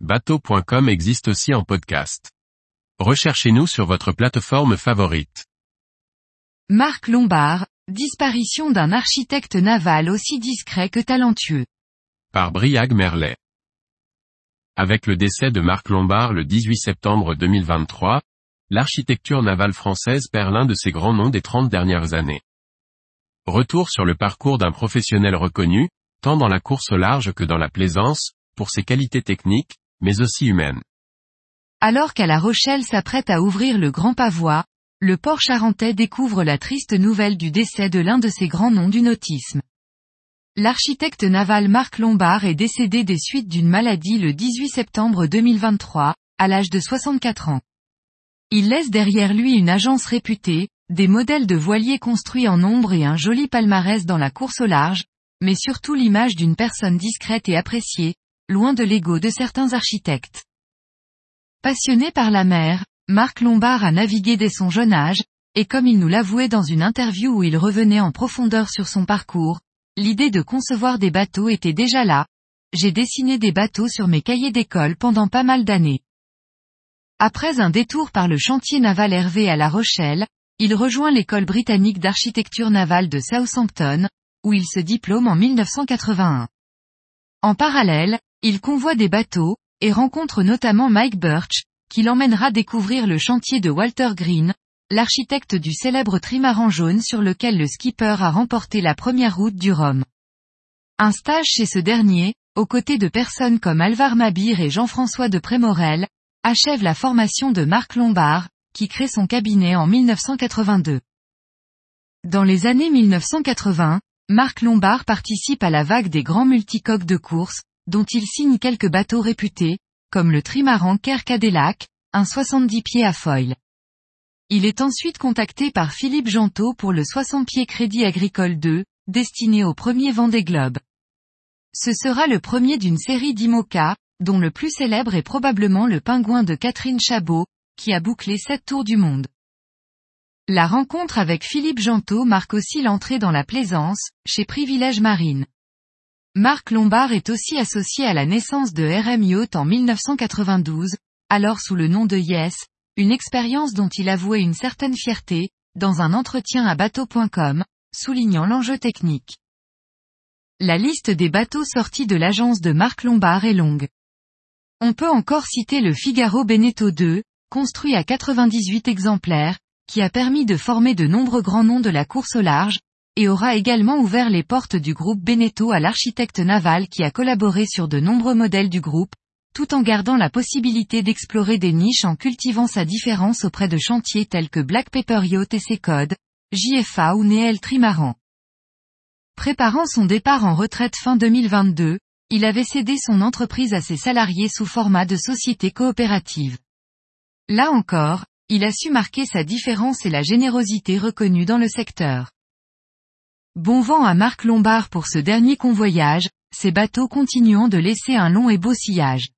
bateau.com existe aussi en podcast. Recherchez-nous sur votre plateforme favorite. Marc Lombard, disparition d'un architecte naval aussi discret que talentueux. Par Briag Merlet. Avec le décès de Marc Lombard le 18 septembre 2023, l'architecture navale française perd l'un de ses grands noms des 30 dernières années. Retour sur le parcours d'un professionnel reconnu, tant dans la course au large que dans la plaisance, pour ses qualités techniques, mais aussi humaines. Alors qu'à La Rochelle s'apprête à ouvrir le Grand Pavois, le port charentais découvre la triste nouvelle du décès de l'un de ses grands noms du nautisme. L'architecte naval Marc Lombard est décédé des suites d'une maladie le 18 septembre 2023, à l'âge de 64 ans. Il laisse derrière lui une agence réputée, des modèles de voiliers construits en nombre et un joli palmarès dans la course au large, mais surtout l'image d'une personne discrète et appréciée, loin de l'ego de certains architectes. Passionné par la mer, Marc Lombard a navigué dès son jeune âge, et comme il nous l'avouait dans une interview où il revenait en profondeur sur son parcours, L'idée de concevoir des bateaux était déjà là. J'ai dessiné des bateaux sur mes cahiers d'école pendant pas mal d'années. Après un détour par le chantier naval Hervé à La Rochelle, il rejoint l'école britannique d'architecture navale de Southampton, où il se diplôme en 1981. En parallèle, il convoie des bateaux, et rencontre notamment Mike Birch, qui l'emmènera découvrir le chantier de Walter Green, l'architecte du célèbre trimaran jaune sur lequel le skipper a remporté la première route du Rhum. Un stage chez ce dernier, aux côtés de personnes comme Alvar Mabir et Jean-François de Prémorel, achève la formation de Marc Lombard, qui crée son cabinet en 1982. Dans les années 1980, Marc Lombard participe à la vague des grands multicoques de course, dont il signe quelques bateaux réputés, comme le trimaran Kerkadelac, un 70 pieds à foil. Il est ensuite contacté par Philippe Gentot pour le 60 pieds Crédit Agricole 2, destiné au premier Vendée Globe. Ce sera le premier d'une série d'IMOCA, dont le plus célèbre est probablement le pingouin de Catherine Chabot, qui a bouclé sept tours du monde. La rencontre avec Philippe Gentot marque aussi l'entrée dans la plaisance, chez Privilège Marine. Marc Lombard est aussi associé à la naissance de RM Yacht en 1992, alors sous le nom de Yes, une expérience dont il avouait une certaine fierté, dans un entretien à bateau.com, soulignant l'enjeu technique. La liste des bateaux sortis de l'agence de Marc Lombard est longue. On peut encore citer le Figaro Beneteau 2, construit à 98 exemplaires, qui a permis de former de nombreux grands noms de la course au large, et aura également ouvert les portes du groupe Beneteau à l'architecte naval qui a collaboré sur de nombreux modèles du groupe, tout en gardant la possibilité d'explorer des niches en cultivant sa différence auprès de chantiers tels que Black Pepper Yacht et ses codes, JFA ou Neel Trimaran. Préparant son départ en retraite fin 2022, il avait cédé son entreprise à ses salariés sous format de société coopérative. Là encore, il a su marquer sa différence et la générosité reconnue dans le secteur. Bon vent à Marc Lombard pour ce dernier convoyage, ces bateaux continuant de laisser un long et beau sillage.